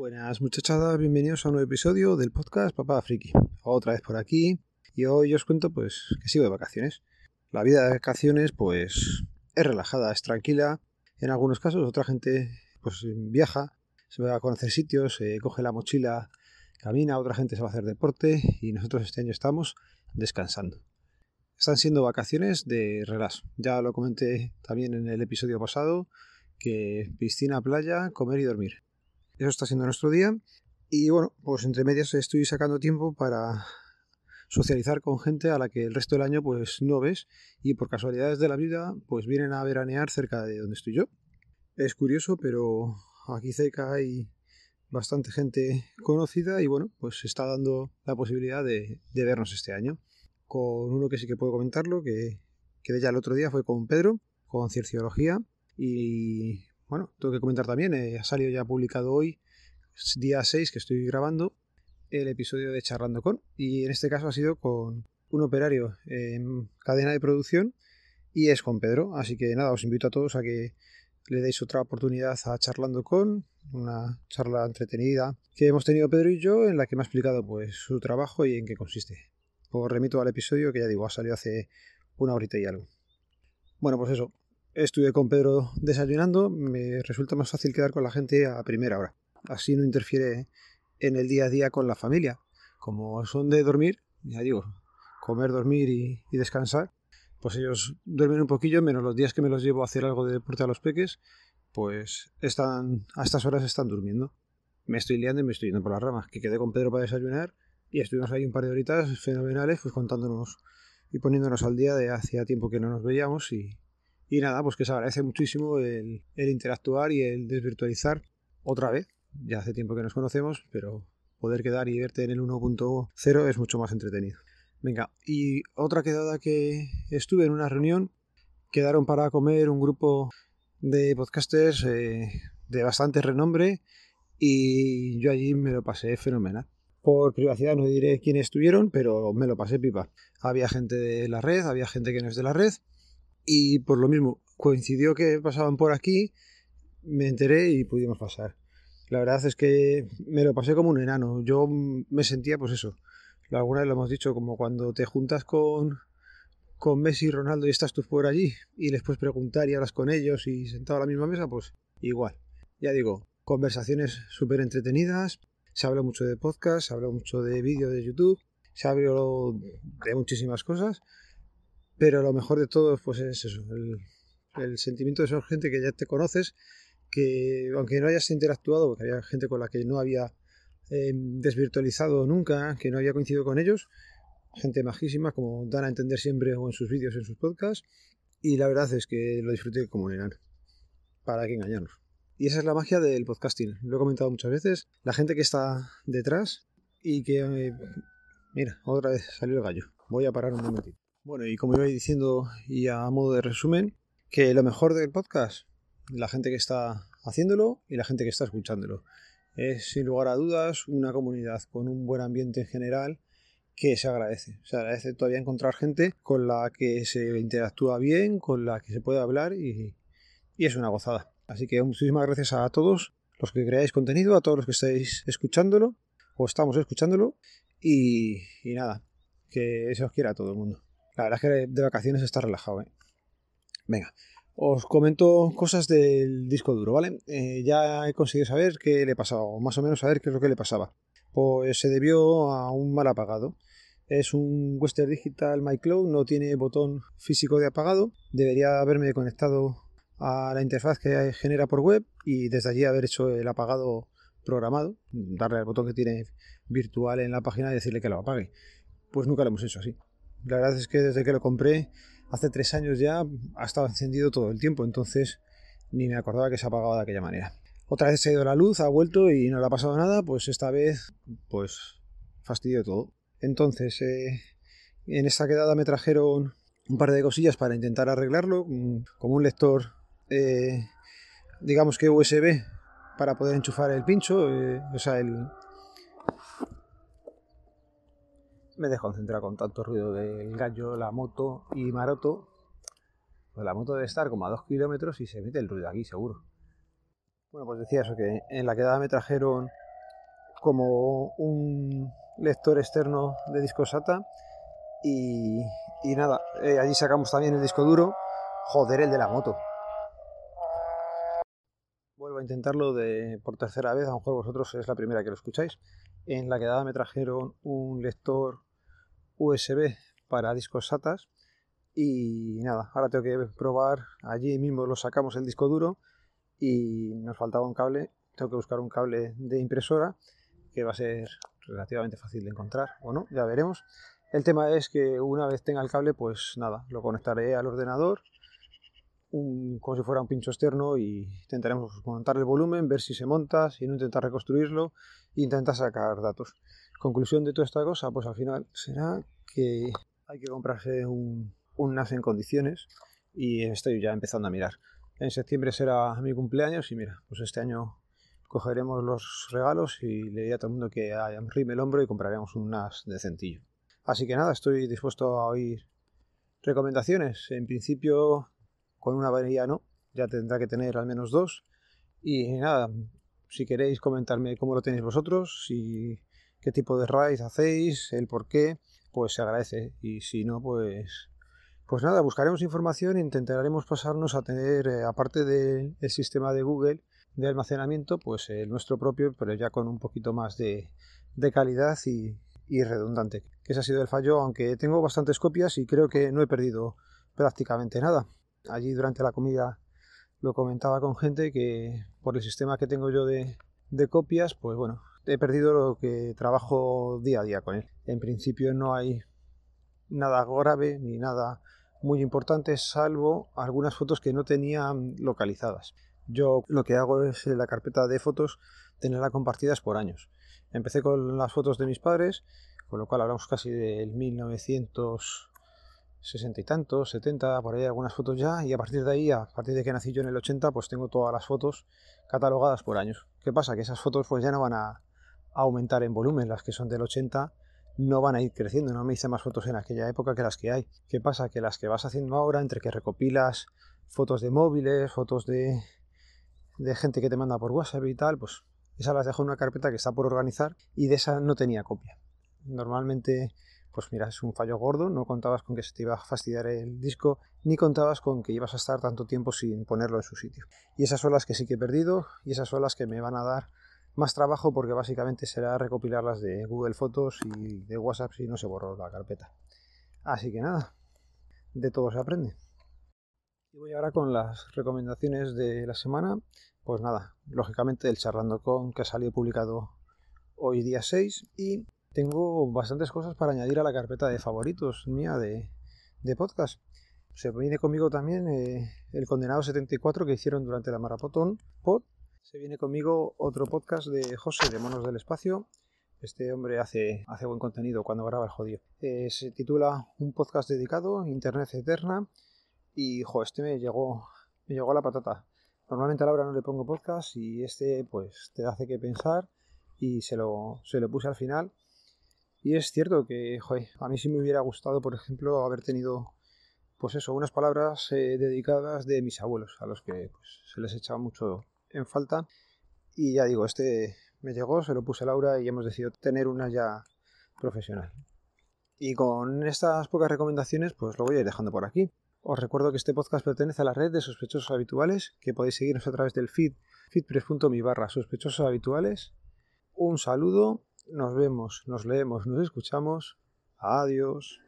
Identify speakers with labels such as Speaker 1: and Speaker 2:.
Speaker 1: Buenas muchachadas, bienvenidos a un nuevo episodio del podcast Papá Friki. Otra vez por aquí y hoy os cuento pues que sigo de vacaciones. La vida de vacaciones pues es relajada, es tranquila. En algunos casos otra gente pues viaja, se va a conocer sitios, se coge la mochila, camina, otra gente se va a hacer deporte y nosotros este año estamos descansando. Están siendo vacaciones de relax. Ya lo comenté también en el episodio pasado que piscina, playa, comer y dormir. Eso está siendo nuestro día. Y bueno, pues entre medias estoy sacando tiempo para socializar con gente a la que el resto del año pues no ves y por casualidades de la vida pues vienen a veranear cerca de donde estoy yo. Es curioso, pero aquí cerca hay bastante gente conocida y bueno, pues se está dando la posibilidad de, vernos este año. Con uno que sí que puedo comentarlo, que, que ya el otro día fue con Pedro, con Cienciología, y bueno, tengo que comentar también, eh, ha salido ya publicado hoy, día 6 que estoy grabando, el episodio de Charlando con, y en este caso ha sido con un operario en cadena de producción y es con Pedro, así que nada, os invito a todos a que le deis otra oportunidad a Charlando con, una charla entretenida que hemos tenido Pedro y yo en la que me ha explicado pues su trabajo y en qué consiste. Os remito al episodio que ya digo, ha salido hace una horita y algo. Bueno, pues eso, Estuve con Pedro desayunando, me resulta más fácil quedar con la gente a primera hora. Así no interfiere en el día a día con la familia. Como son de dormir, ya digo, comer, dormir y, descansar, pues ellos duermen un poquillo, menos los días que me los llevo a hacer algo de deporte a los peques, pues están a estas horas están durmiendo. Me estoy liando y me estoy yendo por las ramas. Que quedé con Pedro para desayunar y estuvimos ahí un par de horitas fenomenales, pues contándonos y poniéndonos al día de hacía tiempo que no nos veíamos y, y nada, pues que se agradece muchísimo el, interactuar y el desvirtualizar otra vez. Ya hace tiempo que nos conocemos, pero poder quedar y verte en el 1.0 es mucho más entretenido. Venga, y otra quedada que estuve en una reunión, quedaron para comer un grupo de podcasters eh, de bastante renombre y yo allí me lo pasé fenomenal. Por privacidad no diré quiénes estuvieron, pero me lo pasé pipa. Había gente de la red, había gente que no es de la red y por lo mismo, coincidió que pasaban por aquí, me enteré y pudimos pasar. La verdad es que me lo pasé como un enano. Yo me sentía, pues eso, alguna vez lo hemos dicho, como cuando te juntas con, con Messi y Ronaldo y estás tú por allí y les puedes preguntar y hablas con ellos y sentado a la misma mesa, pues igual. Ya digo, conversaciones súper entretenidas, se habla mucho de podcast, se habla mucho de vídeo de YouTube, se habla de muchísimas cosas pero lo mejor de todo pues es eso, el, sentimiento de ser gente que ya te conoces, que aunque no hayas interactuado, porque había gente con la que no había eh, desvirtualizado nunca, que no había coincidido con ellos, gente majísima, como dan a entender siempre o en sus vídeos, en sus podcasts, y la verdad es que lo disfruté como enano, para que engañarnos. Y esa es la magia del podcasting, lo he comentado muchas veces, la gente que está detrás y que... Eh, mira, otra vez salió el gallo, voy a parar un momentito. Bueno, y como iba diciendo, y a modo de resumen, que lo mejor del podcast, la gente que está haciéndolo y la gente que está escuchándolo. Es sin lugar a dudas una comunidad con un buen ambiente en general que se agradece. Se agradece todavía encontrar gente con la que se interactúa bien, con la que se puede hablar y, es una gozada. Así que muchísimas gracias a todos los que creáis contenido, a todos los que estáis escuchándolo o estamos escuchándolo y, y nada, que se os quiera a todo el mundo. La verdad es que de vacaciones está relajado, ¿eh? Venga, os comento cosas del disco duro, ¿vale? Eh, ya he conseguido saber qué le pasaba, o más o menos saber qué es lo que le pasaba. Pues se debió a un mal apagado. Es un Western Digital MyCloud, no tiene botón físico de apagado. Debería haberme conectado a la interfaz que genera por web y desde allí haber hecho el apagado programado, darle al botón que tiene virtual en la página y decirle que lo apague. Pues nunca lo hemos hecho así. La verdad es que desde que lo compré, hace tres años ya, ha estado encendido todo el tiempo, entonces ni me acordaba que se apagaba de aquella manera. Otra vez se ha ido la luz, ha vuelto y no le ha pasado nada, pues esta vez, pues fastidio todo. Entonces, eh, en esta quedada me trajeron un par de cosillas para intentar arreglarlo, mm, como un lector, eh, digamos que USB, para poder enchufar el pincho, eh, o sea, el, me he concentrado con tanto ruido del gallo, la moto y Maroto. Pues la moto debe estar como a 2 kilómetros y se mete el ruido aquí, seguro. Bueno, pues decía eso, que en la quedada me trajeron como un lector externo de disco SATA y, nada, eh, allí sacamos también el disco duro, joder el de la moto. Vuelvo a intentarlo de, por tercera vez, a lo mejor vosotros es la primera que lo escucháis. En la quedada me trajeron un lector USB para discos SATAs y nada, ahora tengo que probar, allí mismo lo sacamos el disco duro y nos faltaba un cable, tengo que buscar un cable de impresora que va a ser relativamente fácil de encontrar o no, ya veremos. El tema es que una vez tenga el cable, pues nada, lo conectaré al ordenador como si fuera un pincho externo y intentaremos montar el volumen, ver si se monta, si no intentar reconstruirlo e intentar sacar datos. Conclusión de toda esta cosa, pues al final será que hay que comprarse un, un NAS en condiciones y estoy ya empezando a mirar. En septiembre será mi cumpleaños y mira, pues este año cogeremos los regalos y le diré a todo el mundo que rime el hombro y compraremos un NAS decentillo. Así que nada, estoy dispuesto a oír recomendaciones. En principio, con una varilla no, ya tendrá que tener al menos dos. Y nada, si queréis comentarme cómo lo tenéis vosotros, si qué tipo de RAID hacéis, el por qué, pues se agradece. Y si no, pues pues nada, buscaremos información e intentaremos pasarnos a tener, eh, aparte del sistema de Google de almacenamiento, pues el nuestro propio, pero ya con un poquito más de, calidad y, redundante. Que ese ha sido el fallo, aunque tengo bastantes copias y creo que no he perdido prácticamente nada. Allí durante la comida lo comentaba con gente que por el sistema que tengo yo de, copias, pues bueno, he perdido lo que trabajo día a día con él. En principio no hay nada grave ni nada muy importante, salvo algunas fotos que no tenía localizadas. Yo lo que hago es la carpeta de fotos tenerla compartidas por años. Empecé con las fotos de mis padres, con lo cual hablamos casi del 1960 y tantos, 70, por ahí algunas fotos ya, y a partir de ahí, a partir de que nací yo en el 80, pues tengo todas las fotos catalogadas por años. ¿Qué pasa? Que esas fotos pues ya no van a aumentar en volumen, las que son del 80 no van a ir creciendo. No me hice más fotos en aquella época que las que hay. ¿Qué pasa? Que las que vas haciendo ahora, entre que recopilas fotos de móviles, fotos de, de gente que te manda por WhatsApp y tal, pues esas las dejo en una carpeta que está por organizar y de esa no tenía copia. Normalmente, pues mira, es un fallo gordo, no contabas con que se te iba a fastidiar el disco, ni contabas con que ibas a estar tanto tiempo sin ponerlo en su sitio. Y esas son las que sí que he perdido y esas son las que me van a dar más trabajo porque básicamente será recopilarlas de Google Fotos y de WhatsApp si no se borró la carpeta. Así que nada, de todo se aprende. Y voy ahora con las recomendaciones de la semana. Pues nada, lógicamente el charlando con que ha salido publicado hoy día 6 y tengo bastantes cosas para añadir a la carpeta de favoritos mía de, podcast. Se viene conmigo también eh, el Condenado 74 que hicieron durante la Marapotón Pod se viene conmigo otro podcast de José de Monos del Espacio. Este hombre hace, hace buen contenido cuando graba el jodido. Eh, se titula Un podcast dedicado, Internet Eterna. Y, jo, este me llegó, me llegó a la patata. Normalmente a Laura no le pongo podcast y este, pues, te hace que pensar y se lo, se lo puse al final. Y es cierto que, a mí sí me hubiera gustado, por ejemplo, haber tenido, pues eso, unas palabras eh, dedicadas de mis abuelos, a los que pues, se les echaba mucho, en falta. Y ya digo, este me llegó, se lo puse a Laura y hemos decidido tener una ya profesional. Y con estas pocas recomendaciones, pues lo voy a ir dejando por aquí. Os recuerdo que este podcast pertenece a la red de sospechosos habituales, que podéis seguirnos a través del feed feedpress.me barra sospechosos habituales. Un saludo, nos vemos, nos leemos, nos escuchamos. Adiós.